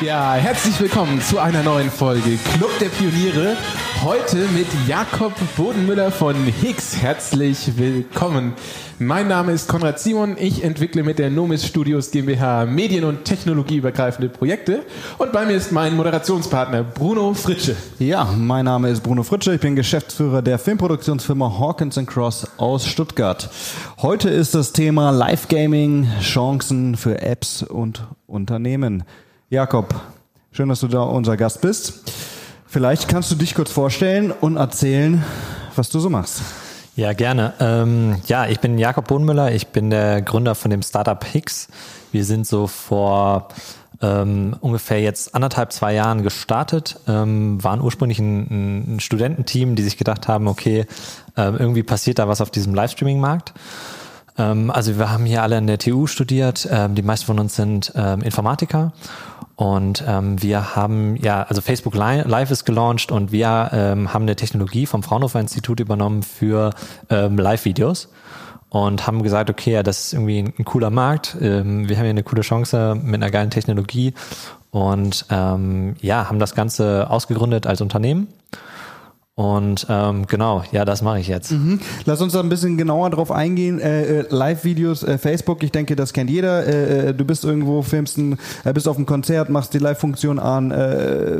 Ja, herzlich willkommen zu einer neuen Folge Club der Pioniere. Heute mit Jakob Bodenmüller von Higgs. Herzlich willkommen. Mein Name ist Konrad Simon. Ich entwickle mit der Nomis Studios GmbH medien- und technologieübergreifende Projekte. Und bei mir ist mein Moderationspartner Bruno Fritsche. Ja, mein Name ist Bruno Fritsche. Ich bin Geschäftsführer der Filmproduktionsfirma Hawkins Cross aus Stuttgart. Heute ist das Thema Live Gaming, Chancen für Apps und Unternehmen. Jakob, schön, dass du da unser Gast bist. Vielleicht kannst du dich kurz vorstellen und erzählen, was du so machst. Ja, gerne. Ähm, ja, ich bin Jakob Bohnmüller. Ich bin der Gründer von dem Startup Hicks. Wir sind so vor ähm, ungefähr jetzt anderthalb, zwei Jahren gestartet, ähm, waren ursprünglich ein, ein, Studententeam, die sich gedacht haben, okay, äh, irgendwie passiert da was auf diesem Livestreaming-Markt. Ähm, also wir haben hier alle in der TU studiert, ähm, die meisten von uns sind ähm, Informatiker. Und ähm, wir haben ja, also Facebook Live ist gelauncht und wir ähm, haben eine Technologie vom Fraunhofer Institut übernommen für ähm, Live-Videos und haben gesagt, okay, ja, das ist irgendwie ein, ein cooler Markt. Ähm, wir haben hier eine coole Chance mit einer geilen Technologie und ähm, ja, haben das Ganze ausgegründet als Unternehmen und ähm, genau, ja, das mache ich jetzt. Mhm. Lass uns da ein bisschen genauer drauf eingehen. Äh, äh, Live-Videos, äh, Facebook, ich denke, das kennt jeder. Äh, äh du bist irgendwo, filmst ein, äh, bist auf einem Konzert, machst die Live-Funktion an, äh,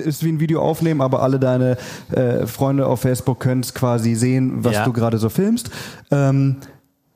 ist wie ein Video aufnehmen, aber alle deine äh, Freunde auf Facebook können es quasi sehen, was ja. du gerade so filmst. Ähm,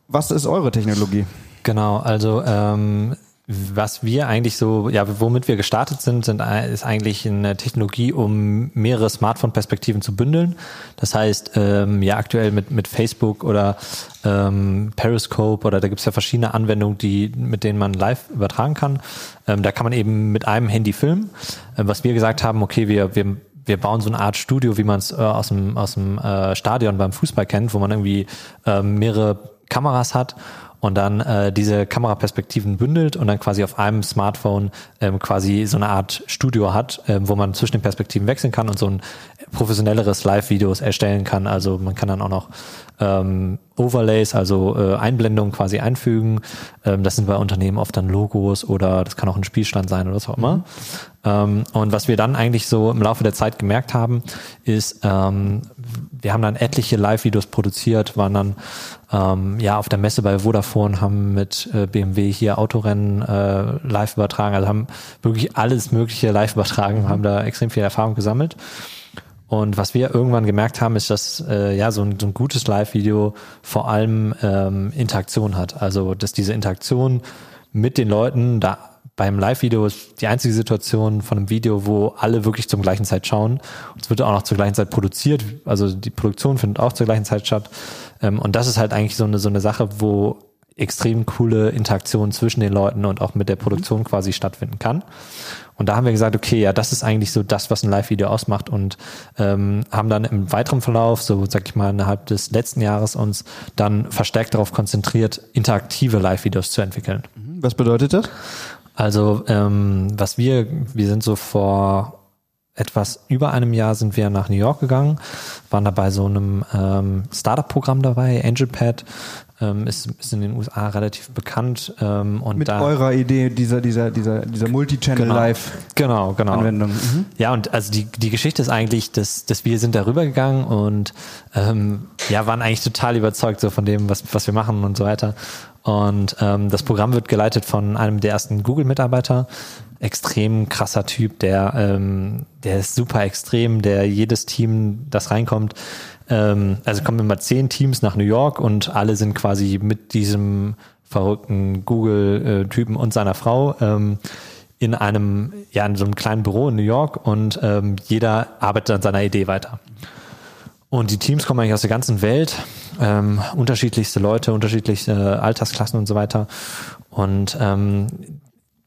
was ist eure Technologie? Genau, also ähm, was wir eigentlich so, ja, womit wir gestartet sind, sind ist eigentlich eine Technologie, um mehrere Smartphone-Perspektiven zu bündeln. Das heißt, ähm, ja, aktuell mit, mit Facebook oder ähm, Periscope oder da gibt's ja verschiedene Anwendungen, die, mit denen man live übertragen kann. Ähm, da kann man eben mit einem Handy filmen. Ähm, was wir gesagt haben, okay, wir, wir wir bauen so eine Art Studio, wie man es äh, aus dem, aus dem äh, Stadion beim Fußball kennt, wo man irgendwie äh, mehrere Kameras hat und dann äh, diese Kameraperspektiven bündelt und dann quasi auf einem Smartphone ähm, quasi so eine Art Studio hat, ähm, wo man zwischen den Perspektiven wechseln kann und so ein professionelleres Live-Videos erstellen kann. Also man kann dann auch noch ähm, Overlays, also äh, Einblendungen quasi einfügen. Ähm, das sind bei Unternehmen oft dann Logos oder das kann auch ein Spielstand sein oder was auch immer. Mhm. Ähm, und was wir dann eigentlich so im Laufe der Zeit gemerkt haben, ist, ähm, wir haben dann etliche Live-Videos produziert, waren dann ähm, ja auf der Messe bei Vodafone, haben mit äh, BMW hier Autorennen äh, live übertragen, also haben wirklich alles Mögliche live übertragen, mhm. haben da extrem viel Erfahrung gesammelt. Und was wir irgendwann gemerkt haben, ist, dass äh, ja so ein, so ein gutes Live-Video vor allem ähm, Interaktion hat. Also dass diese Interaktion mit den Leuten da beim Live-Video ist die einzige Situation von einem Video, wo alle wirklich zum gleichen Zeit schauen. Es wird auch noch zur gleichen Zeit produziert. Also die Produktion findet auch zur gleichen Zeit statt. Ähm, und das ist halt eigentlich so eine, so eine Sache, wo extrem coole Interaktion zwischen den Leuten und auch mit der Produktion quasi stattfinden kann. Und da haben wir gesagt, okay, ja, das ist eigentlich so das, was ein Live-Video ausmacht und ähm, haben dann im weiteren Verlauf, so sag ich mal, innerhalb des letzten Jahres uns dann verstärkt darauf konzentriert, interaktive Live-Videos zu entwickeln. Mhm. Was bedeutet das? Also ähm, was wir, wir sind so vor etwas über einem Jahr sind wir nach New York gegangen, waren da bei so einem ähm, Startup-Programm dabei, AngelPad, ähm, ist, ist in den USA relativ bekannt. Ähm, und Mit da, eurer Idee dieser, dieser, dieser, dieser Multi-Channel genau, genau, genau. Mhm. Ja, und also die, die Geschichte ist eigentlich, dass, dass wir sind darüber gegangen und ähm, ja, waren eigentlich total überzeugt so von dem, was, was wir machen und so weiter. Und ähm, das Programm wird geleitet von einem der ersten Google-Mitarbeiter. Extrem krasser Typ, der, ähm, der ist super extrem, der jedes Team, das reinkommt, ähm, also kommen immer zehn Teams nach New York und alle sind quasi mit diesem verrückten Google-Typen und seiner Frau ähm, in einem, ja, in so einem kleinen Büro in New York und ähm, jeder arbeitet an seiner Idee weiter. Und die Teams kommen eigentlich aus der ganzen Welt, ähm, unterschiedlichste Leute, unterschiedlichste Altersklassen und so weiter. Und ähm,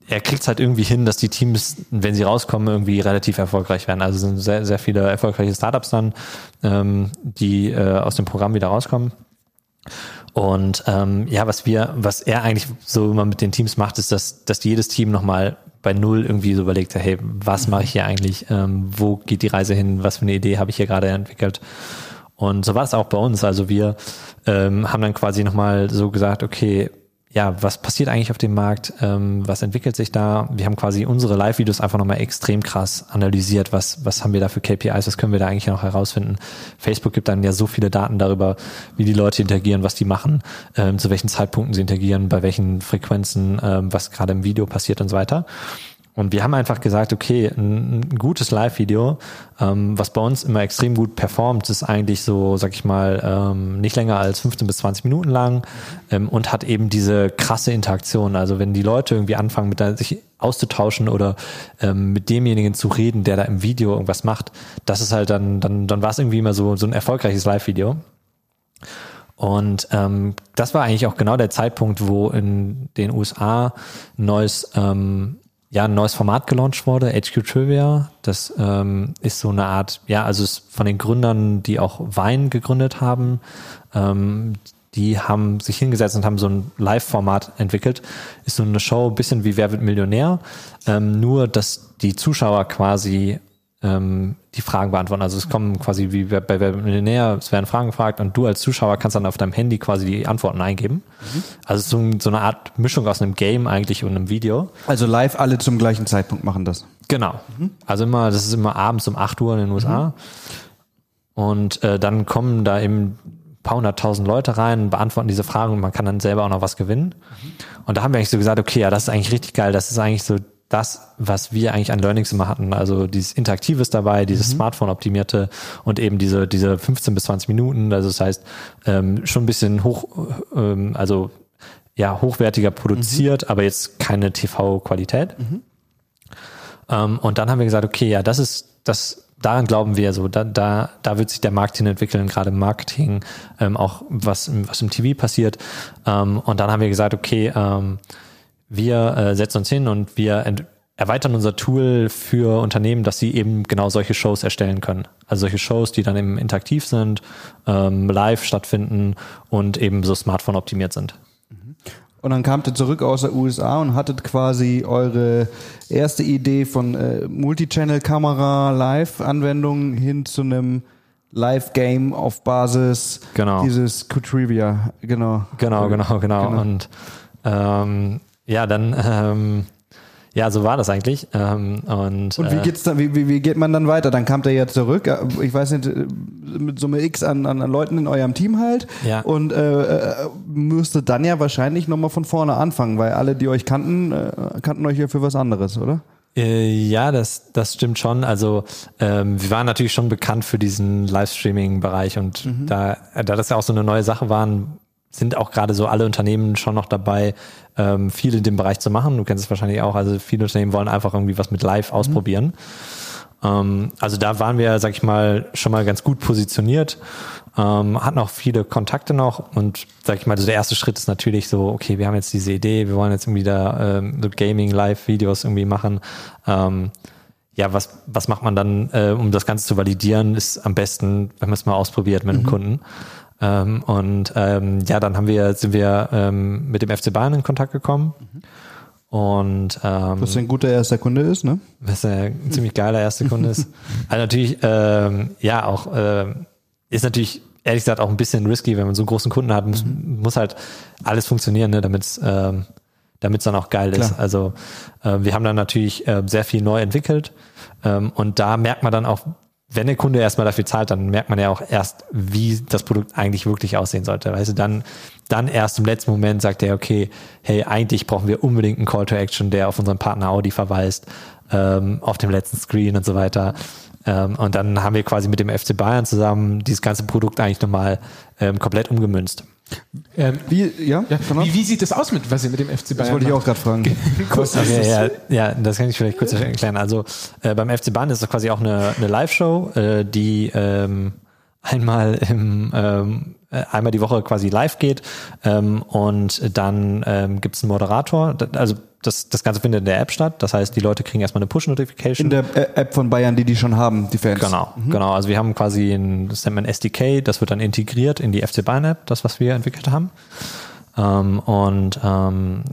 er kriegt es halt irgendwie hin, dass die Teams, wenn sie rauskommen, irgendwie relativ erfolgreich werden. Also sind sehr, sehr viele erfolgreiche Startups dann, ähm, die äh, aus dem Programm wieder rauskommen. Und ähm, ja, was wir, was er eigentlich so immer mit den Teams macht, ist, dass, dass jedes Team nochmal bei null irgendwie so überlegt, hey, was mache ich hier eigentlich? Ähm, wo geht die Reise hin? Was für eine Idee habe ich hier gerade entwickelt? Und so war es auch bei uns. Also wir ähm, haben dann quasi nochmal so gesagt, okay, ja, was passiert eigentlich auf dem Markt, ähm, was entwickelt sich da. Wir haben quasi unsere Live-Videos einfach nochmal extrem krass analysiert, was, was haben wir da für KPIs, was können wir da eigentlich noch herausfinden. Facebook gibt dann ja so viele Daten darüber, wie die Leute interagieren, was die machen, ähm, zu welchen Zeitpunkten sie interagieren, bei welchen Frequenzen, ähm, was gerade im Video passiert und so weiter. Und wir haben einfach gesagt, okay, ein, ein gutes Live-Video, ähm, was bei uns immer extrem gut performt, ist eigentlich so, sag ich mal, ähm, nicht länger als 15 bis 20 Minuten lang ähm, und hat eben diese krasse Interaktion. Also wenn die Leute irgendwie anfangen, mit sich auszutauschen oder ähm, mit demjenigen zu reden, der da im Video irgendwas macht, das ist halt dann, dann, dann war es irgendwie immer so, so ein erfolgreiches Live-Video. Und ähm, das war eigentlich auch genau der Zeitpunkt, wo in den USA ein neues ähm, ja, ein neues Format gelauncht wurde, HQ Trivia. Das ähm, ist so eine Art, ja, also von den Gründern, die auch Wein gegründet haben. Ähm, die haben sich hingesetzt und haben so ein Live-Format entwickelt. Ist so eine Show, bisschen wie Wer wird Millionär, ähm, nur dass die Zuschauer quasi ähm, die Fragen beantworten. Also es kommen quasi wie bei Wer Millionär, es werden Fragen gefragt und du als Zuschauer kannst dann auf deinem Handy quasi die Antworten eingeben. Mhm. Also so, so, eine Art Mischung aus einem Game eigentlich und einem Video. Also live alle zum gleichen Zeitpunkt machen das. Genau. Mhm. Also immer, das ist immer abends um 8 Uhr in den USA. Mhm. Und äh, dann kommen da eben paar hunderttausend Leute rein, beantworten diese Fragen und man kann dann selber auch noch was gewinnen. Mhm. Und da haben wir eigentlich so gesagt, okay, ja, das ist eigentlich richtig geil. Das ist eigentlich so das, was wir eigentlich an Learnings immer hatten. Also dieses Interaktives dabei, dieses mhm. Smartphone-optimierte und eben diese, diese 15 bis 20 Minuten. Also das heißt, ähm, schon ein bisschen hoch, ähm, also ja, hochwertiger produziert, mhm. aber jetzt keine TV-Qualität. Mhm. Ähm, und dann haben wir gesagt, okay, ja, das ist, das, daran glauben wir so, da, da, da wird sich der Markt hin entwickeln, gerade im Marketing, ähm, auch was, was im TV passiert. Ähm, und dann haben wir gesagt, okay, ähm, wir äh, setzen uns hin und wir erweitern unser Tool für Unternehmen, dass sie eben genau solche Shows erstellen können. Also solche Shows, die dann eben interaktiv sind, ähm, live stattfinden und eben so Smartphone optimiert sind. Mhm. Und dann kamt ihr zurück aus der USA und hattet quasi eure erste Idee von äh, Multichannel-Kamera, Live-Anwendung hin zu einem Live-Game auf Basis genau. dieses Q-Trivia. Genau. Genau, genau, genau. genau. Und ähm, ja, dann, ähm, ja, so war das eigentlich. Ähm, und, und wie äh, geht's dann, wie, wie, wie geht man dann weiter? Dann kam der ja zurück, ich weiß nicht, äh, mit Summe X an, an Leuten in eurem Team halt. Ja. Und äh, äh, müsste dann ja wahrscheinlich nochmal von vorne anfangen, weil alle, die euch kannten, äh, kannten euch ja für was anderes, oder? Ja, das, das stimmt schon. Also ähm, wir waren natürlich schon bekannt für diesen Livestreaming-Bereich und mhm. da, da das ja auch so eine neue Sache waren, sind auch gerade so alle Unternehmen schon noch dabei, ähm, viel in dem Bereich zu machen. Du kennst es wahrscheinlich auch. Also viele Unternehmen wollen einfach irgendwie was mit Live mhm. ausprobieren. Ähm, also da waren wir, sag ich mal, schon mal ganz gut positioniert, ähm, hatten auch viele Kontakte noch und sag ich mal, also der erste Schritt ist natürlich so, okay, wir haben jetzt diese Idee, wir wollen jetzt irgendwie da ähm, so Gaming-Live-Videos irgendwie machen. Ähm, ja, was, was macht man dann, äh, um das Ganze zu validieren, ist am besten, wenn man es mal ausprobiert mit mhm. einem Kunden. Ähm, und ähm, ja, dann haben wir, sind wir ähm, mit dem FC Bayern in Kontakt gekommen. Mhm. Und ähm, was ein guter erster Kunde ist, ne? Was ein ziemlich geiler erster Kunde ist. Also natürlich, ähm, ja, auch äh, ist natürlich ehrlich gesagt auch ein bisschen risky, wenn man so einen großen Kunden hat, muss, mhm. muss halt alles funktionieren, ne, damit es ähm, damit es dann auch geil Klar. ist. Also äh, wir haben dann natürlich äh, sehr viel neu entwickelt ähm, und da merkt man dann auch, wenn der Kunde erstmal dafür zahlt, dann merkt man ja auch erst, wie das Produkt eigentlich wirklich aussehen sollte. Weißt du, dann, dann erst im letzten Moment sagt er, okay, hey, eigentlich brauchen wir unbedingt einen Call to Action, der auf unseren Partner Audi verweist, ähm, auf dem letzten Screen und so weiter. Ähm, und dann haben wir quasi mit dem FC Bayern zusammen dieses ganze Produkt eigentlich nochmal ähm, komplett umgemünzt. Ähm, wie, ja, ja wie, wie, sieht das aus mit, was ihr mit dem FC Bayern Das wollte ich auch gerade fragen. kurz, okay, ja, ja, das kann ich vielleicht kurz erklären. Also äh, beim FC Bayern ist das quasi auch eine, eine Live-Show, äh, die ähm, einmal im ähm, äh, einmal die Woche quasi live geht ähm, und dann ähm, gibt es einen Moderator. Also das, das Ganze findet in der App statt. Das heißt, die Leute kriegen erstmal eine Push-Notification. In der App von Bayern, die die schon haben, die Fans. Genau, mhm. genau. Also wir haben quasi ein, das nennt man SDK, das wird dann integriert in die FC Bayern App, das, was wir entwickelt haben. Ähm, und ähm,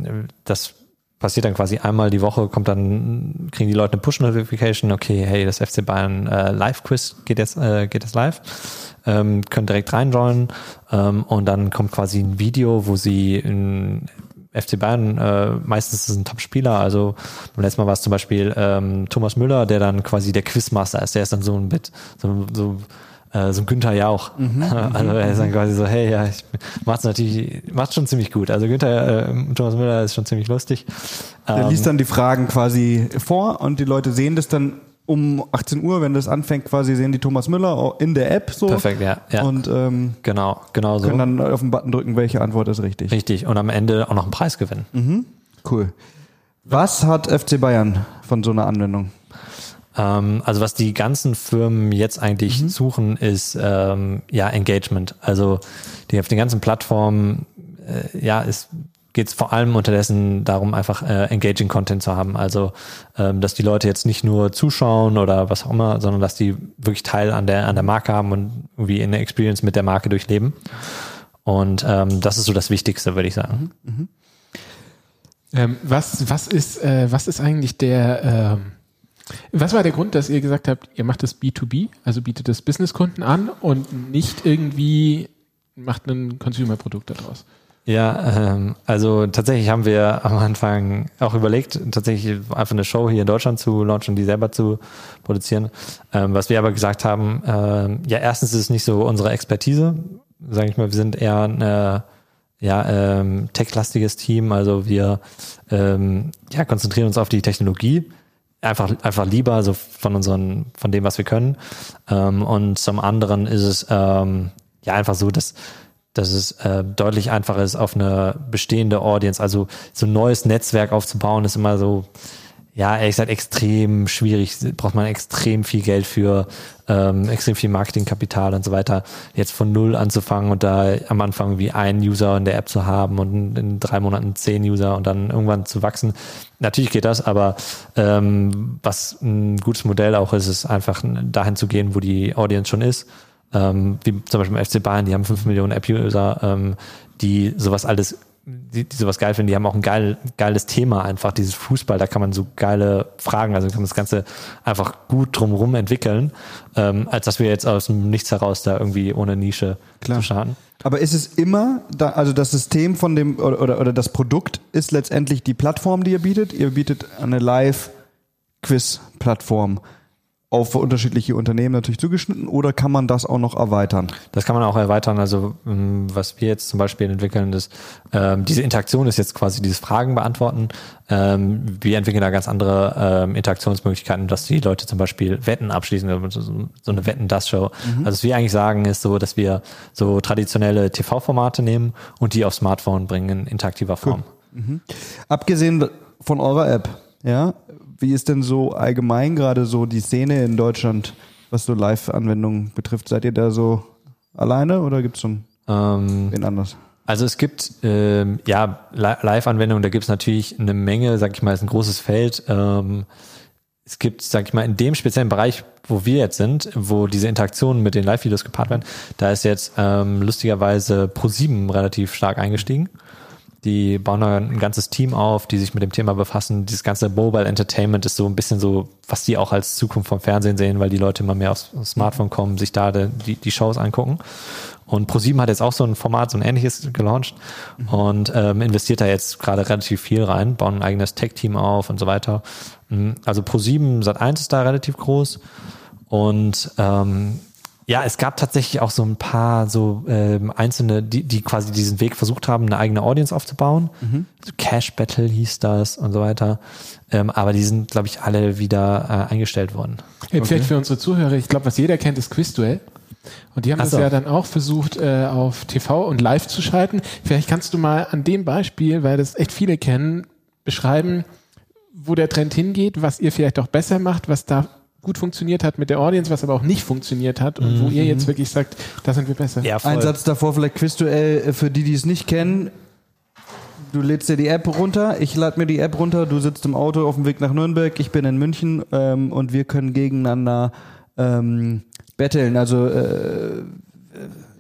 das passiert dann quasi einmal die Woche, kommt dann, kriegen die Leute eine Push-Notification, okay, hey, das FC Bayern äh, Live-Quiz geht jetzt, äh, geht jetzt live, ähm, können direkt reinjoinen ähm, und dann kommt quasi ein Video, wo sie in FC Bayern, äh, meistens ist es ein Top-Spieler. Also beim letzten Mal war es zum Beispiel ähm, Thomas Müller, der dann quasi der Quizmaster ist. Der ist dann so ein Bit, so, so äh, so ein Günther Jauch. Mhm, also er ist dann quasi so, hey, ja, ich mach's natürlich, macht's schon ziemlich gut. Also Günther, äh, Thomas Müller ist schon ziemlich lustig. Der ähm, liest dann die Fragen quasi vor und die Leute sehen das dann um 18 Uhr, wenn das anfängt, quasi sehen die Thomas Müller in der App so. Perfekt, ja. ja. Und ähm, genau, genau so. Können dann auf den Button drücken, welche Antwort ist richtig. Richtig. Und am Ende auch noch einen Preis gewinnen. Mhm. Cool. Was hat FC Bayern von so einer Anwendung? Ähm, also was die ganzen Firmen jetzt eigentlich mhm. suchen, ist ähm, ja Engagement. Also die auf den ganzen Plattformen äh, ja ist geht es vor allem unterdessen darum, einfach äh, engaging Content zu haben. Also, ähm, dass die Leute jetzt nicht nur zuschauen oder was auch immer, sondern dass die wirklich Teil an der, an der Marke haben und irgendwie eine Experience mit der Marke durchleben. Und ähm, das ist so das Wichtigste, würde ich sagen. Mhm. Mhm. Ähm, was, was, ist, äh, was ist eigentlich der, ähm, was war der Grund, dass ihr gesagt habt, ihr macht das B2B, also bietet das Businesskunden an und nicht irgendwie macht ein Consumer-Produkt daraus? Ja, ähm, also tatsächlich haben wir am Anfang auch überlegt, tatsächlich einfach eine Show hier in Deutschland zu launchen, die selber zu produzieren. Ähm, was wir aber gesagt haben, ähm, ja, erstens ist es nicht so unsere Expertise, sage ich mal, wir sind eher ein ja, ähm, tech-lastiges Team, also wir ähm, ja, konzentrieren uns auf die Technologie einfach, einfach lieber, so von unseren, von dem, was wir können. Ähm, und zum anderen ist es ähm, ja einfach so, dass, dass es äh, deutlich einfacher ist, auf eine bestehende Audience, also so ein neues Netzwerk aufzubauen, ist immer so, ja, ehrlich gesagt, extrem schwierig, braucht man extrem viel Geld für, ähm, extrem viel Marketingkapital und so weiter. Jetzt von null anzufangen und da am Anfang wie einen User in der App zu haben und in drei Monaten zehn User und dann irgendwann zu wachsen. Natürlich geht das, aber ähm, was ein gutes Modell auch ist, ist einfach dahin zu gehen, wo die Audience schon ist. Ähm, wie zum Beispiel im FC Bayern, die haben fünf Millionen App-User, ähm, die sowas alles die, die sowas geil finden, die haben auch ein geil, geiles Thema einfach, dieses Fußball, da kann man so geile Fragen, also kann man das Ganze einfach gut drumherum entwickeln, ähm, als dass wir jetzt aus dem Nichts heraus da irgendwie ohne Nische Klar. zu starten. Aber ist es immer, da, also das System von dem, oder, oder, oder das Produkt ist letztendlich die Plattform, die ihr bietet? Ihr bietet eine Live-Quiz-Plattform auf unterschiedliche Unternehmen natürlich zugeschnitten oder kann man das auch noch erweitern? Das kann man auch erweitern. Also ähm, was wir jetzt zum Beispiel entwickeln, ist ähm, diese Interaktion ist jetzt quasi dieses Fragen beantworten. Ähm, wir entwickeln da ganz andere ähm, Interaktionsmöglichkeiten, dass die Leute zum Beispiel Wetten abschließen, so, so eine Wetten-Das-Show. Mhm. Also was wir eigentlich sagen, ist so, dass wir so traditionelle TV-Formate nehmen und die auf Smartphone bringen in interaktiver Form. Cool. Mhm. Abgesehen von eurer App, ja, wie ist denn so allgemein gerade so die Szene in Deutschland, was so Live-Anwendungen betrifft? Seid ihr da so alleine oder gibt es schon ähm, wen anders? Also es gibt ähm, ja Live-Anwendungen, da gibt es natürlich eine Menge, sag ich mal, ist ein großes Feld. Ähm, es gibt, sag ich mal, in dem speziellen Bereich, wo wir jetzt sind, wo diese Interaktionen mit den Live-Videos gepaart werden, da ist jetzt ähm, lustigerweise Pro7 relativ stark eingestiegen. Die bauen ein ganzes Team auf, die sich mit dem Thema befassen. Dieses ganze Mobile Entertainment ist so ein bisschen so, was die auch als Zukunft vom Fernsehen sehen, weil die Leute immer mehr aufs Smartphone kommen, sich da die, die Shows angucken. Und ProSieben hat jetzt auch so ein Format, so ein ähnliches gelauncht mhm. und ähm, investiert da jetzt gerade relativ viel rein, bauen ein eigenes Tech-Team auf und so weiter. Mhm. Also ProSieben Sat1 ist da relativ groß und ähm, ja, es gab tatsächlich auch so ein paar so ähm, einzelne, die, die quasi diesen Weg versucht haben, eine eigene Audience aufzubauen. Mhm. So Cash Battle hieß das und so weiter. Ähm, aber die sind, glaube ich, alle wieder äh, eingestellt worden. Hey, okay. Vielleicht für unsere Zuhörer, ich glaube, was jeder kennt, ist Quizduell. Und die haben so. das ja dann auch versucht, äh, auf TV und live zu schalten. Vielleicht kannst du mal an dem Beispiel, weil das echt viele kennen, beschreiben, wo der Trend hingeht, was ihr vielleicht auch besser macht, was da gut funktioniert hat mit der Audience, was aber auch nicht funktioniert hat und mhm. wo ihr jetzt mhm. wirklich sagt, da sind wir besser. Ja, Ein Satz davor, vielleicht Quizduell, äh, für die, die es nicht kennen. Du lädst dir die App runter, ich lade mir die App runter, du sitzt im Auto auf dem Weg nach Nürnberg, ich bin in München ähm, und wir können gegeneinander ähm, betteln. Also äh,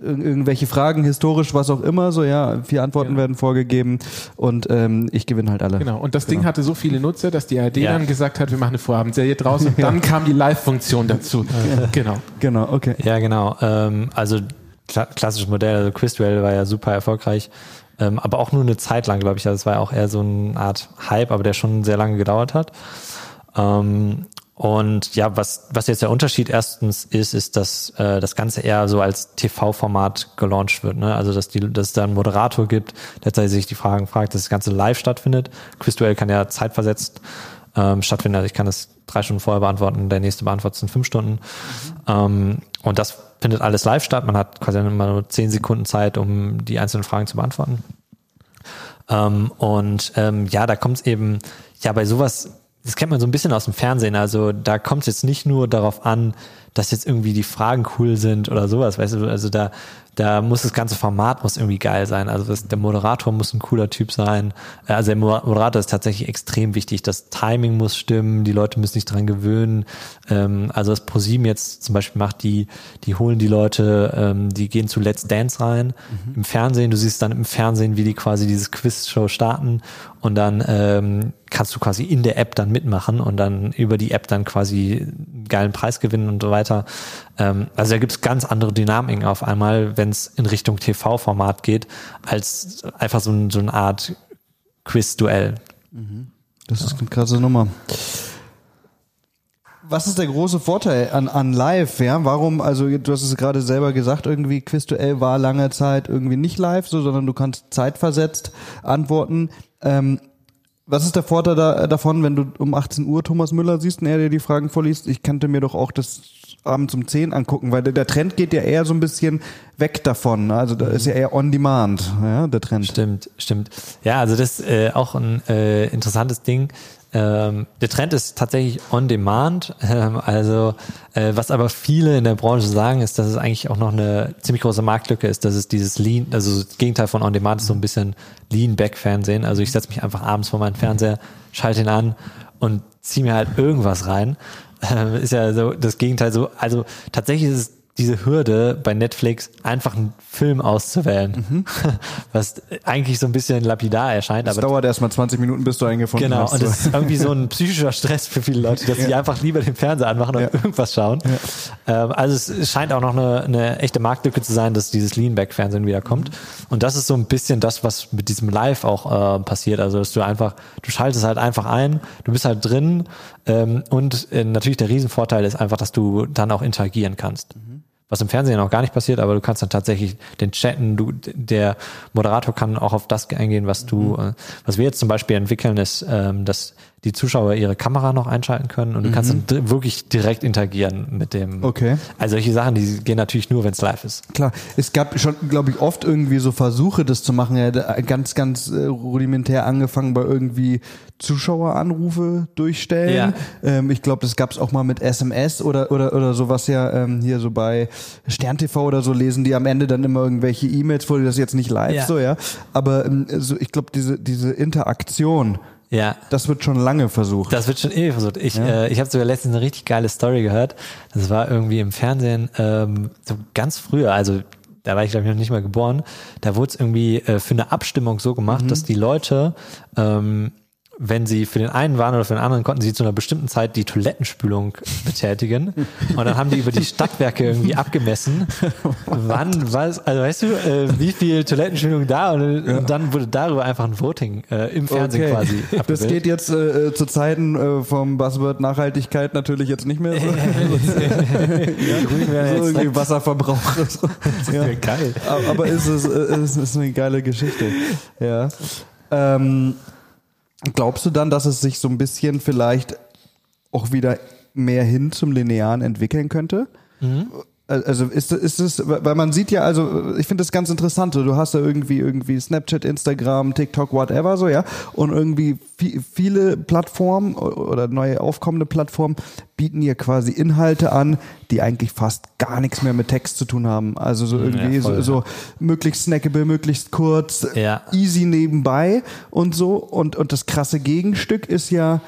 irgendwelche Fragen, historisch, was auch immer, so ja, vier Antworten ja. werden vorgegeben und ähm, ich gewinne halt alle. Genau, und das genau. Ding hatte so viele Nutzer, dass die ARD ja. dann gesagt hat, wir machen eine Vorabendserie draus und dann kam die Live-Funktion dazu. Genau. Genau, okay. Ja, genau. Ähm, also kla klassisches Modell, also Quizduell war ja super erfolgreich. ähm, aber auch nur eine Zeit lang, glaube ich. Also es war ja auch eher so eine Art Hype, aber der schon sehr lange gedauert hat. Ähm, und ja, was, was jetzt der Unterschied erstens ist, ist, dass äh, das Ganze eher so als TV-Format gelauncht wird. Ne? Also dass, die, dass es da einen Moderator gibt, der sich die Fragen fragt, dass das Ganze live stattfindet. Quizduell kann ja zeitversetzt ähm, stattfinden. Also ich kann das drei Stunden vorher beantworten, der nächste beantwortet es in fünf Stunden. Mhm. Ähm, und das findet alles live statt. Man hat quasi immer nur zehn Sekunden Zeit, um die einzelnen Fragen zu beantworten. Ähm, und ähm, ja, da kommt es eben, ja, bei sowas das kennt man so ein bisschen aus dem Fernsehen. Also da kommt es jetzt nicht nur darauf an, dass jetzt irgendwie die Fragen cool sind oder sowas, weißt du, also da da muss das ganze Format muss irgendwie geil sein. Also das, der Moderator muss ein cooler Typ sein. Also der Moderator ist tatsächlich extrem wichtig. Das Timing muss stimmen, die Leute müssen sich dran gewöhnen. Ähm, also das ProSieben jetzt zum Beispiel macht, die, die holen die Leute, ähm, die gehen zu Let's Dance rein mhm. im Fernsehen. Du siehst dann im Fernsehen, wie die quasi dieses Quiz-Show starten und dann ähm, kannst du quasi in der App dann mitmachen und dann über die App dann quasi einen geilen Preis gewinnen und so weiter. Ähm, also da gibt es ganz andere Dynamiken auf einmal, wenn es in Richtung TV-Format geht, als einfach so, ein, so eine Art Quiz-Duell. Mhm. Das ist eine krasse Nummer. Was ist der große Vorteil an, an live? Ja, warum, also du hast es gerade selber gesagt, irgendwie Quizduell war lange Zeit irgendwie nicht live, so, sondern du kannst zeitversetzt antworten. Ähm, was ist der Vorteil da, davon, wenn du um 18 Uhr Thomas Müller siehst und er dir die Fragen vorliest? Ich kannte mir doch auch das abends um 10 angucken, weil der, der Trend geht ja eher so ein bisschen weg davon. Ne? Also da ist ja eher on demand, ja, der Trend. Stimmt, stimmt. Ja, also das ist äh, auch ein äh, interessantes Ding. Ähm, der Trend ist tatsächlich on demand. Ähm, also äh, was aber viele in der Branche sagen, ist, dass es eigentlich auch noch eine ziemlich große Marktlücke ist, dass es dieses Lean, also das Gegenteil von on demand ist so ein bisschen Lean Back Fernsehen. Also ich setze mich einfach abends vor meinen Fernseher, schalte ihn an und ziehe mir halt irgendwas rein. Ähm, ist ja so das Gegenteil so. Also tatsächlich ist es diese Hürde bei Netflix, einfach einen Film auszuwählen, mhm. was eigentlich so ein bisschen lapidar erscheint. Es dauert erstmal 20 Minuten, bis du einen gefunden genau, hast. Genau, und das ist irgendwie so ein psychischer Stress für viele Leute, dass ja. sie einfach lieber den Fernseher anmachen und ja. irgendwas schauen. Ja. Ähm, also es scheint auch noch eine, eine echte Marktlücke zu sein, dass dieses Leanback-Fernsehen wieder kommt. Mhm. Und das ist so ein bisschen das, was mit diesem Live auch äh, passiert. Also dass du einfach, du schaltest halt einfach ein, du bist halt drin ähm, und äh, natürlich der Riesenvorteil ist einfach, dass du dann auch interagieren kannst. Mhm was im Fernsehen auch gar nicht passiert, aber du kannst dann tatsächlich den chatten, du, der Moderator kann auch auf das eingehen, was du, mhm. äh, was wir jetzt zum Beispiel entwickeln, ist, ähm, dass die Zuschauer ihre Kamera noch einschalten können und du mhm. kannst dann wirklich direkt interagieren mit dem. Okay. Also solche Sachen, die gehen natürlich nur, wenn es live ist. Klar, es gab schon, glaube ich, oft irgendwie so Versuche, das zu machen. Ja, ganz, ganz äh, rudimentär angefangen bei irgendwie Zuschaueranrufe durchstellen. Ja. Ähm, ich glaube, das gab es auch mal mit SMS oder oder oder sowas ja ähm, hier so bei Stern TV oder so lesen die am Ende dann immer irgendwelche E-Mails vor, das jetzt nicht live ja. so ja. Aber ähm, so, ich glaube, diese diese Interaktion ja. Das wird schon lange versucht. Das wird schon ewig versucht. Ich, ja. äh, ich habe sogar letztens eine richtig geile Story gehört. Das war irgendwie im Fernsehen ähm, so ganz früher, also da war ich glaube ich noch nicht mal geboren. Da wurde es irgendwie äh, für eine Abstimmung so gemacht, mhm. dass die Leute ähm, wenn sie für den einen waren oder für den anderen, konnten sie zu einer bestimmten Zeit die Toilettenspülung betätigen. Und dann haben die über die Stadtwerke irgendwie abgemessen, wann, was, also weißt du, äh, wie viel Toilettenspülung da und, ja. und, dann wurde darüber einfach ein Voting äh, im Fernsehen okay. quasi. Abgebildet. Das geht jetzt äh, zu Zeiten äh, vom Buzzword Nachhaltigkeit natürlich jetzt nicht mehr so. ja, so irgendwie Wasserverbrauch. ja. Geil. Aber ist es ist, ist eine geile Geschichte. Ja. Ähm, Glaubst du dann, dass es sich so ein bisschen vielleicht auch wieder mehr hin zum Linearen entwickeln könnte? Mhm. Also ist, ist es, weil man sieht ja, also ich finde das ganz interessant. Du hast ja irgendwie irgendwie Snapchat, Instagram, TikTok, whatever so, ja. Und irgendwie viele Plattformen oder neue aufkommende Plattformen bieten ja quasi Inhalte an, die eigentlich fast gar nichts mehr mit Text zu tun haben. Also so irgendwie ja, voll, so, so möglichst snackable, möglichst kurz, ja. easy nebenbei und so. Und, und das krasse Gegenstück ist ja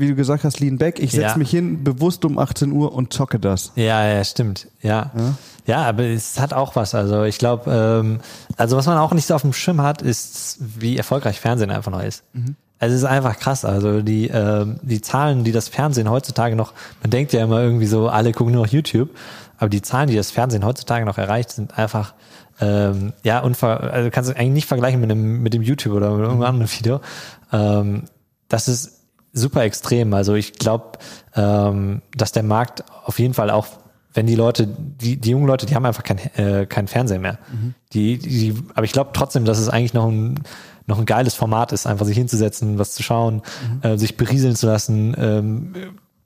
wie du gesagt hast, lean back. Ich setze ja. mich hin, bewusst um 18 Uhr und zocke das. Ja, ja, stimmt. Ja. ja. Ja, aber es hat auch was. Also ich glaube, ähm, also was man auch nicht so auf dem Schirm hat, ist, wie erfolgreich Fernsehen einfach noch ist. Mhm. Also es ist einfach krass. Also die, äh, die Zahlen, die das Fernsehen heutzutage noch, man denkt ja immer irgendwie so, alle gucken nur noch YouTube. aber die Zahlen, die das Fernsehen heutzutage noch erreicht, sind einfach ähm, ja, unver also kannst du eigentlich nicht vergleichen mit dem, mit dem YouTube oder mit irgendeinem anderen Video. Ähm, das ist super extrem. Also ich glaube, ähm, dass der Markt auf jeden Fall auch, wenn die Leute, die, die jungen Leute, die haben einfach kein, äh, kein Fernsehen mehr. Mhm. Die, die, aber ich glaube trotzdem, dass es eigentlich noch ein, noch ein geiles Format ist, einfach sich hinzusetzen, was zu schauen, mhm. äh, sich berieseln zu lassen, ähm,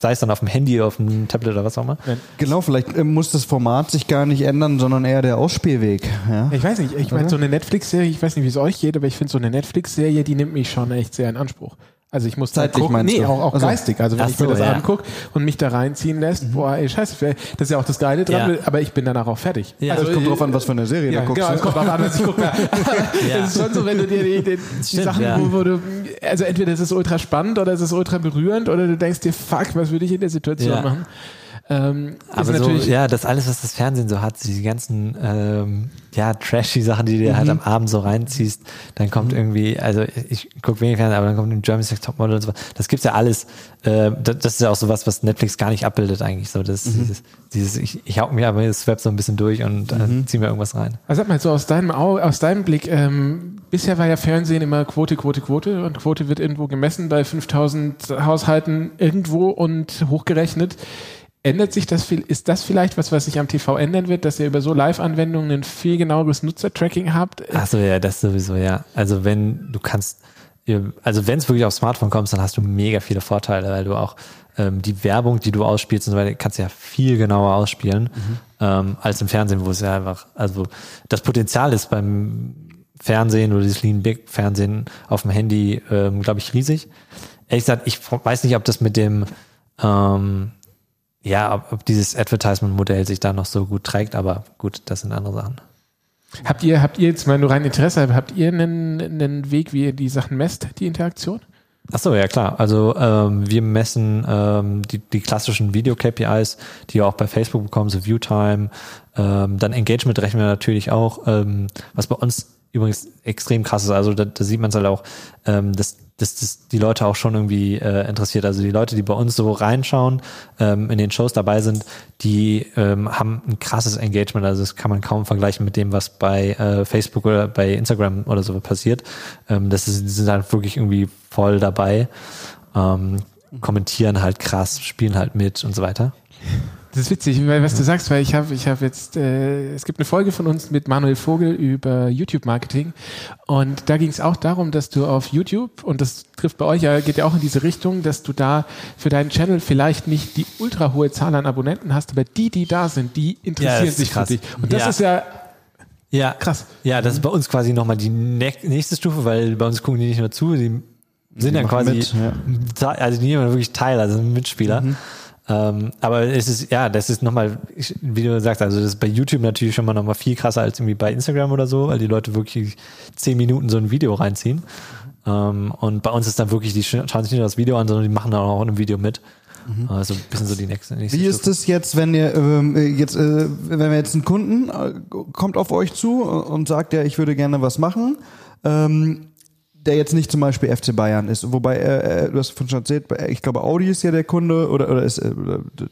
sei es dann auf dem Handy, auf dem Tablet oder was auch immer. Genau, vielleicht äh, muss das Format sich gar nicht ändern, sondern eher der Ausspielweg. Ja? Ich weiß nicht, ich meine, so eine Netflix-Serie, ich weiß nicht, wie es euch geht, aber ich finde so eine Netflix-Serie, die nimmt mich schon echt sehr in Anspruch. Also ich muss Zeitlich gucken, nee, auch, auch also, geistig. Also wenn ich mir so, das ja. angucke und mich da reinziehen lässt, mhm. boah, ey, scheiße, das ist ja auch das Geile dran, Ja. aber ich bin danach auch fertig. Ja. Also es kommt drauf an, was für eine Serie Ja, du guckst. genau, es kommt drauf an, was ich gucke. Ja. Das ist schon so, wenn du dir die, die, die Stimmt, Sachen, ja. wo, du, also entweder es ist ultra spannend oder es ist ultra berührend oder du denkst dir, fuck, was würde ich in der Situation machen? Ähm, Aber so, natürlich, ja, das alles, was das Fernsehen so hat, die ganzen, ähm, ja, trashy Sachen, die du dir halt am Abend so reinziehst, dann kommt irgendwie, also ich gucke wenig Fernsehen, aber dann kommt ein Germany's Next Topmodel und so, das gibt's ja alles, äh, das, das ist ja auch sowas, was Netflix gar nicht abbildet eigentlich, so, das, dieses, dieses, ich, ich hauck mir aber das Web so ein bisschen durch und äh, zieh mir irgendwas rein. Also sag mal, so aus deinem, Au aus deinem Blick, ähm, bisher war ja Fernsehen immer Quote, Quote, Quote und Quote wird irgendwo gemessen bei 5000 Haushalten irgendwo und hochgerechnet. Ändert sich das viel? Ist das vielleicht was, was sich am TV ändern wird, dass ihr über so Live-Anwendungen ein viel genaueres Nutzertracking habt? Ach so, ja, das sowieso, ja. Also wenn du kannst, also wenn es wirklich aufs Smartphone kommst, dann hast du mega viele Vorteile, weil du auch ähm, die Werbung, die du ausspielst und so weiter, kannst du ja viel genauer ausspielen ähm, als im Fernsehen, wo es ja einfach, also das Potenzial ist beim Fernsehen oder dieses Lean Big Fernsehen auf dem Handy, ähm, glaube ich, riesig. Ehrlich gesagt, ich weiß nicht, ob das mit dem ähm, ja, ob, ob dieses Advertisement-Modell sich da noch so gut trägt, aber gut, das sind andere Sachen. Habt ihr, habt ihr jetzt mal nur rein Interesse, habt ihr einen, einen Weg, wie ihr die Sachen messt, die Interaktion? Ach so, ja klar. Also ähm, wir messen ähm, die, die klassischen Video-KPIs, die ihr auch bei Facebook bekommen, so Viewtime. Ähm, dann Engagement rechnen wir natürlich auch, ähm, was bei uns übrigens extrem krass ist. Also da, da sieht man es halt auch, ähm, dass, dass das die Leute auch schon irgendwie äh, interessiert. Also die Leute, die bei uns so reinschauen, ähm, in den Shows dabei sind, die ähm, haben ein krasses Engagement. Also das kann man kaum vergleichen mit dem, was bei äh, Facebook oder bei Instagram oder so passiert. Ähm, das ist, die sind halt wirklich irgendwie voll dabei, ähm, kommentieren halt krass, spielen halt mit und so weiter. Das ist witzig, weil was du sagst, weil ich habe ich hab jetzt, äh, es gibt eine Folge von uns mit Manuel Vogel über YouTube-Marketing und da ging es auch darum, dass du auf YouTube, und das trifft bei euch ja, geht ja auch in diese Richtung, dass du da für deinen Channel vielleicht nicht die ultra hohe Zahl an Abonnenten hast, aber die, die da sind, die Ja, interessieren ist sich krass. für dich. Und das Ja. ist ja Ja, Krass. Ja, das ist bei uns quasi nochmal die nächste Stufe, weil bei uns gucken die nicht nur zu, die sind ja machen quasi, mit, ja. Also die nehmen wirklich teil, also sind Mitspieler. Mhm. Ähm, aber es ist, ja, das ist nochmal, wie du sagst, also das ist bei YouTube natürlich schon mal nochmal viel krasser als irgendwie bei Instagram oder so, weil die Leute wirklich zehn Minuten so ein Video reinziehen. Ähm, und bei uns ist dann wirklich, die sch- schauen sich nicht nur das Video an, sondern die machen dann auch in einem Video mit. Also ein bisschen so die nächste, nächste Mhm. Wie ist es jetzt, wenn ihr ähm, äh, jetzt, äh, wenn wir jetzt ein Kunden äh, kommt auf euch zu und sagt, ja, ich würde gerne was machen, ähm, der jetzt nicht zum Beispiel FC Bayern ist, wobei äh, äh, du hast von schon erzählt, äh, ich glaube Audi ist ja der Kunde oder oder ist äh, oder der,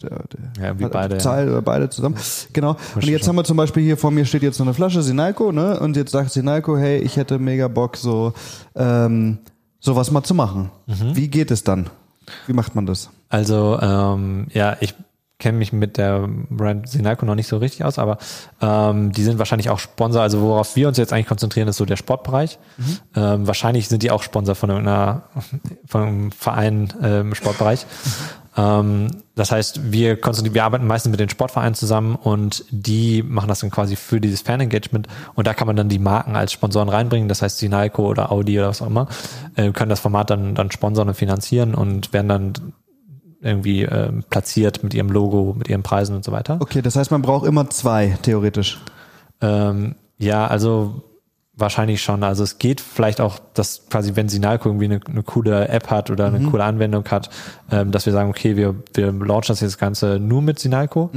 der, Ja, wie beide, ja. Zahl oder beide zusammen. Genau. Und jetzt haben wir zum Beispiel hier vor mir steht jetzt so eine Flasche Sinalco, ne? Und jetzt sagt Sinalco, hey, ich hätte mega Bock so ähm, sowas mal zu machen. Mhm. Wie geht es dann? Wie macht man das? Also ähm, ja, ich kenne mich mit der Brand Sinalco noch nicht so richtig aus, aber ähm, die sind wahrscheinlich auch Sponsor. Also worauf wir uns jetzt eigentlich konzentrieren, ist so der Sportbereich. Ähm, wahrscheinlich sind die auch Sponsor von irgendeiner von einem Verein im Sportbereich. Ähm, das heißt, wir konzentrieren, wir arbeiten meistens mit den Sportvereinen zusammen und die machen das dann quasi für dieses Fan-Engagement und da kann man dann die Marken als Sponsoren reinbringen. Das heißt, Sinalco oder Audi oder was auch immer äh, können das Format dann dann sponsern und finanzieren und werden dann irgendwie ähm, platziert mit ihrem Logo, mit ihren Preisen und so weiter. Okay, das heißt, man braucht immer zwei, theoretisch. Ähm, ja, also wahrscheinlich schon. Also es geht vielleicht auch, dass quasi, wenn Sinalco irgendwie eine, eine coole App hat oder eine coole Anwendung hat, ähm, dass wir sagen, okay, wir, wir launchen das jetzt Ganze nur mit Sinalco.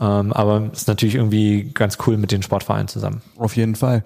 Ähm, aber es ist natürlich irgendwie ganz cool mit den Sportvereinen zusammen. Auf jeden Fall.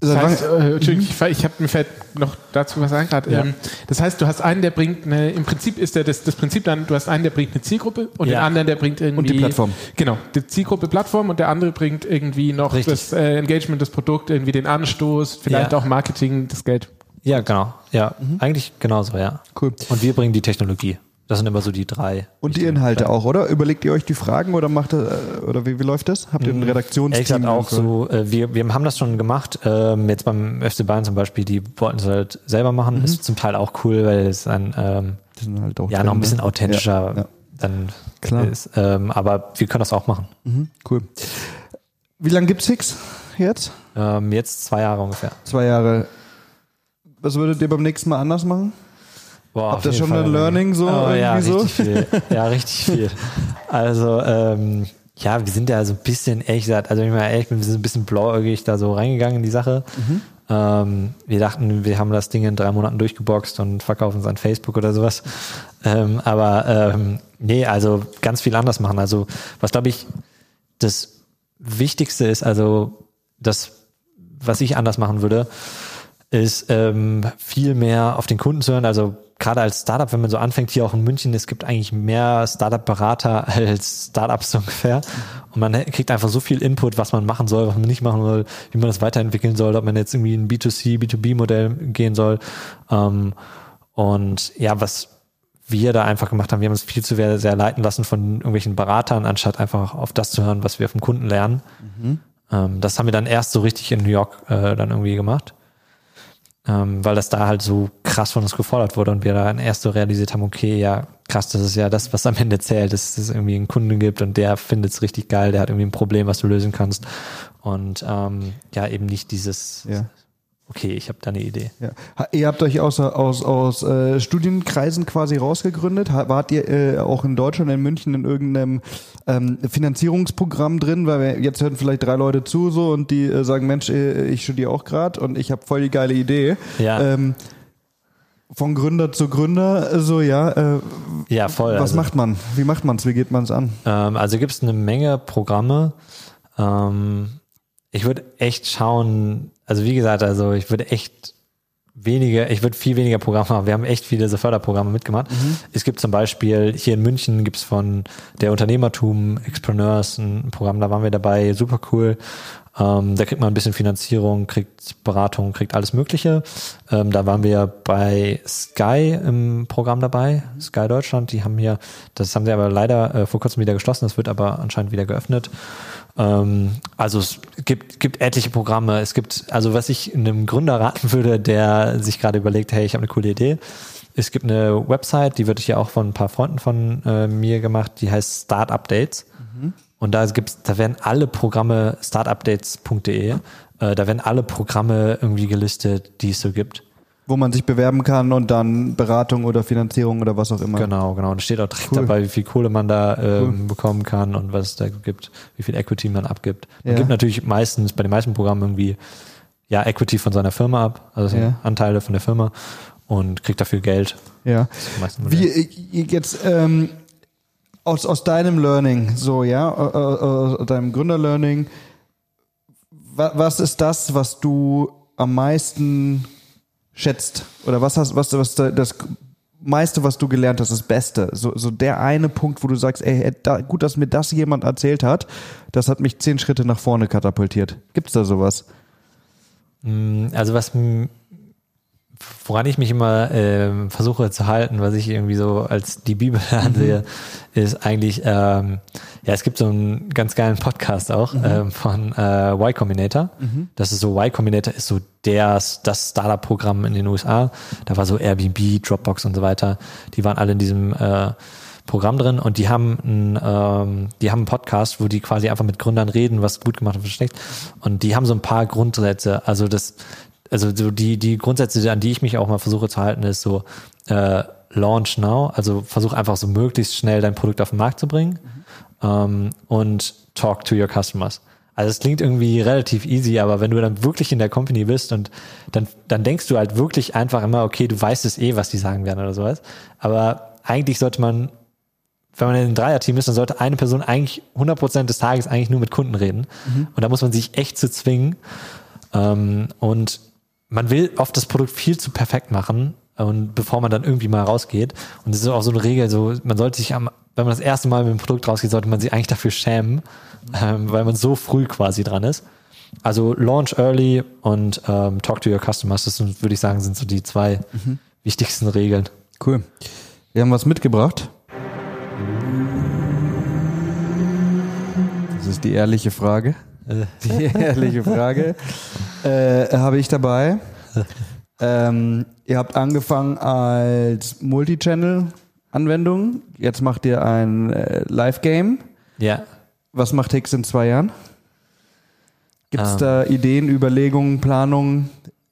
Das heißt, äh, Entschuldigung, ich, ich habe mir fällt noch dazu was ein gerade. Ja. Ähm, das heißt, du hast einen, der bringt eine, im Prinzip ist der das, das Prinzip dann, du hast einen, der bringt eine Zielgruppe und Ja. den anderen, der bringt irgendwie Und die Plattform. Genau, die Zielgruppe Plattform und der andere bringt irgendwie noch Richtig. das äh, Engagement, das Produkt, irgendwie den Anstoß, vielleicht Ja. auch Marketing, das Geld. Ja, genau. Ja, eigentlich genauso, ja. Cool. Und wir bringen die Technologie. Das sind immer so die drei. Und die Inhalte auch, oder? Überlegt ihr euch die Fragen oder macht ihr, äh, oder wie, wie läuft das? Habt ihr ein Ehrlich Redaktionsteam? gesagt auch so, äh, wir, wir haben das schon gemacht, ähm, jetzt beim FC Bayern zum Beispiel, die wollten es halt selber machen, ist zum Teil auch cool, weil es ein, ähm, halt auch ja, drin, noch ein ne? bisschen authentischer Ja, ja. dann Klar. ist. Ähm, aber wir können das auch machen. Mhm, cool. Wie lange gibt's Hicks jetzt? Ähm, jetzt zwei Jahre ungefähr. Zwei Jahre. Was würdet ihr beim nächsten Mal anders machen? Boah, Habt ihr schon Fall. ein Learning so Oh, ja, irgendwie so? richtig viel. Ja, richtig viel. Also, ähm, ja, wir sind ja so ein bisschen, ehrlich gesagt, also wenn ich mal ehrlich bin, wir sind ein bisschen blauäugig da so reingegangen in die Sache. Mhm. Ähm, wir dachten, wir haben das Ding in drei Monaten durchgeboxt und verkaufen es an Facebook oder sowas. Ähm, aber ähm, nee, also ganz viel anders machen. Also was glaube ich das Wichtigste ist, also das, was ich anders machen würde, ist ähm, viel mehr auf den Kunden zu hören. Also gerade als Startup, wenn man so anfängt, hier auch in München, es gibt eigentlich mehr Startup-Berater als Startups ungefähr. Und man kriegt einfach so viel Input, was man machen soll, was man nicht machen soll, wie man das weiterentwickeln soll, ob man jetzt irgendwie ein B2C, B2B-Modell gehen soll. Ähm, und ja, was wir da einfach gemacht haben, wir haben uns viel zu sehr, sehr leiten lassen von irgendwelchen Beratern, anstatt einfach auf das zu hören, was wir vom Kunden lernen. Ähm, das haben wir dann erst so richtig in New York äh, dann irgendwie gemacht ähm, weil das da halt so krass von uns gefordert wurde und wir dann erst so realisiert haben, okay, ja, krass, das ist ja das, was am Ende zählt, dass es irgendwie einen Kunden gibt und der findet es richtig geil, der hat irgendwie ein Problem, was du lösen kannst und ähm, ja, eben nicht dieses, Ja. Okay, ich habe da eine Idee. Ja. Ihr habt euch aus, aus, aus äh, Studienkreisen quasi rausgegründet. Wart ihr äh, auch in Deutschland, in München, in irgendeinem ähm, Finanzierungsprogramm drin? Weil wir, jetzt hören vielleicht drei Leute zu so und die äh, sagen, Mensch, äh, ich studiere auch gerade und ich habe voll die geile Idee. Ja. Ähm, von Gründer zu Gründer, äh, so ja. Äh, Ja, voll. was also, macht man? Wie macht man es? Wie geht man es an? Ähm, also gibt es eine Menge Programme. Ähm, ich würde echt schauen, also wie gesagt, also ich würde echt weniger, ich würde viel weniger Programme machen. Wir haben echt viele so Förderprogramme mitgemacht. Es gibt zum Beispiel hier in München gibt's von der Unternehmertum Expreneurs ein Programm, da waren wir dabei, super cool. Ähm, da kriegt man ein bisschen Finanzierung, kriegt Beratung, kriegt alles Mögliche. Ähm, da waren wir bei Sky im Programm dabei, Sky Deutschland. Die haben hier, das haben sie aber leider äh, vor kurzem wieder geschlossen. Das wird aber anscheinend wieder geöffnet. Ähm, also es gibt, gibt etliche Programme. Es gibt, also was ich einem Gründer raten würde, der sich gerade überlegt, hey, ich habe eine coole Idee. Es gibt eine Website, die wird hier auch von ein paar Freunden von äh, mir gemacht, die heißt Start Updates. Und da gibt's, da werden alle Programme startupdates.de, äh, da werden alle Programme irgendwie gelistet, die es so gibt. Wo man sich bewerben kann und dann Beratung oder Finanzierung oder was auch immer. Genau, genau. Und es steht auch direkt Cool. dabei, wie viel Kohle man da ähm, bekommen kann und was es da gibt, wie viel Equity man abgibt. Man Ja. gibt natürlich meistens bei den meisten Programmen irgendwie ja Equity von seiner Firma ab, also Ja. Anteile von der Firma und kriegt dafür Geld. Ja. Wie äh, jetzt ähm, aus, aus deinem Learning, so ja, äh, äh, aus deinem Gründerlearning, wa, was ist das, was du am meisten schätzt? Oder was hast, was, was da- das meiste, was du gelernt hast, das Beste? So, so der eine Punkt, wo du sagst, ey, gut, dass mir das jemand erzählt hat, das hat mich zehn Schritte nach vorne katapultiert. Gibt's da sowas? Mm, Also was woran ich mich immer ähm, versuche zu halten, was ich irgendwie so als die Bibel ansehe, ist eigentlich, ähm, ja, es gibt so einen ganz geilen Podcast auch ähm, von äh, Y Combinator. Das ist so, Y Combinator ist so der, das Startup-Programm in den USA. Da war so Airbnb, Dropbox und so weiter. Die waren alle in diesem äh, Programm drin und die haben einen, ähm, die haben einen Podcast, wo die quasi einfach mit Gründern reden, was gut gemacht und was schlecht. Und die haben so ein paar Grundsätze. Also das, also so die, die Grundsätze, an die ich mich auch mal versuche zu halten, ist so äh, Launch now, also versuch einfach so möglichst schnell dein Produkt auf den Markt zu bringen ähm, und talk to your customers. Also es klingt irgendwie relativ easy, aber wenn du dann wirklich in der Company bist und dann, dann denkst du halt wirklich einfach immer, okay, du weißt es eh, was die sagen werden oder sowas. Aber eigentlich sollte man, wenn man in einem Dreierteam ist, dann sollte eine Person eigentlich 100% des Tages eigentlich nur mit Kunden reden. Und da muss man sich echt zu zwingen. Ähm, und man will oft das Produkt viel zu perfekt machen und bevor man dann irgendwie mal rausgeht. Und das ist auch so eine Regel, so man sollte sich am, wenn man das erste Mal mit dem Produkt rausgeht, sollte man sich eigentlich dafür schämen, ähm, weil man so früh quasi dran ist. Also Launch Early und ähm, Talk to Your Customers, das sind, würde ich sagen, sind so die zwei wichtigsten Regeln. Cool. Wir haben was mitgebracht. Das ist die ehrliche Frage. Die ehrliche Frage äh, habe ich dabei. Ähm, ihr habt angefangen als Multichannel-Anwendung. Jetzt macht ihr ein äh, Live-Game. Ja. Was macht Hicks in zwei Jahren? Gibt es Ähm. da Ideen, Überlegungen, Planungen?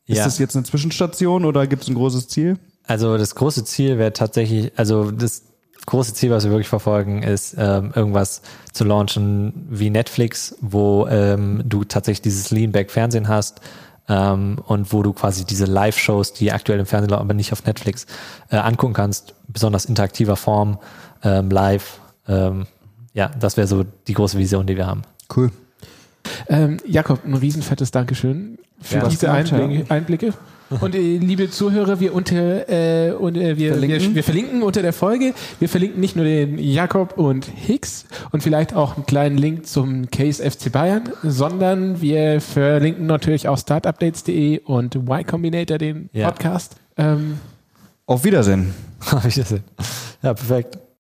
Ist Ja. das jetzt eine Zwischenstation oder gibt es ein großes Ziel? Also das große Ziel wäre tatsächlich, also das große Ziel, was wir wirklich verfolgen, ist ähm, irgendwas zu launchen wie Netflix, wo ähm, du tatsächlich dieses Lean-Back-Fernsehen hast ähm, und wo du quasi diese Live-Shows, die aktuell im Fernsehen laufen, aber nicht auf Netflix, äh, angucken kannst, besonders interaktiver Form, ähm, live. Ähm, ja, das wäre so die große Vision, die wir haben. Cool. Ähm, Jakob, ein riesenfettes Dankeschön für Ja. diese Einblicke. Einblicke. Und äh, liebe Zuhörer, wir unter äh, und, äh, wir, Verlinken. Wir, wir verlinken unter der Folge. Wir verlinken nicht nur den Jakob und Hicks und vielleicht auch einen kleinen Link zum Case FC Bayern, sondern wir verlinken natürlich auch startupdates.de und Y Combinator, den Ja. Podcast. Ähm, Auf Wiedersehen. Das hin. Ja, perfekt.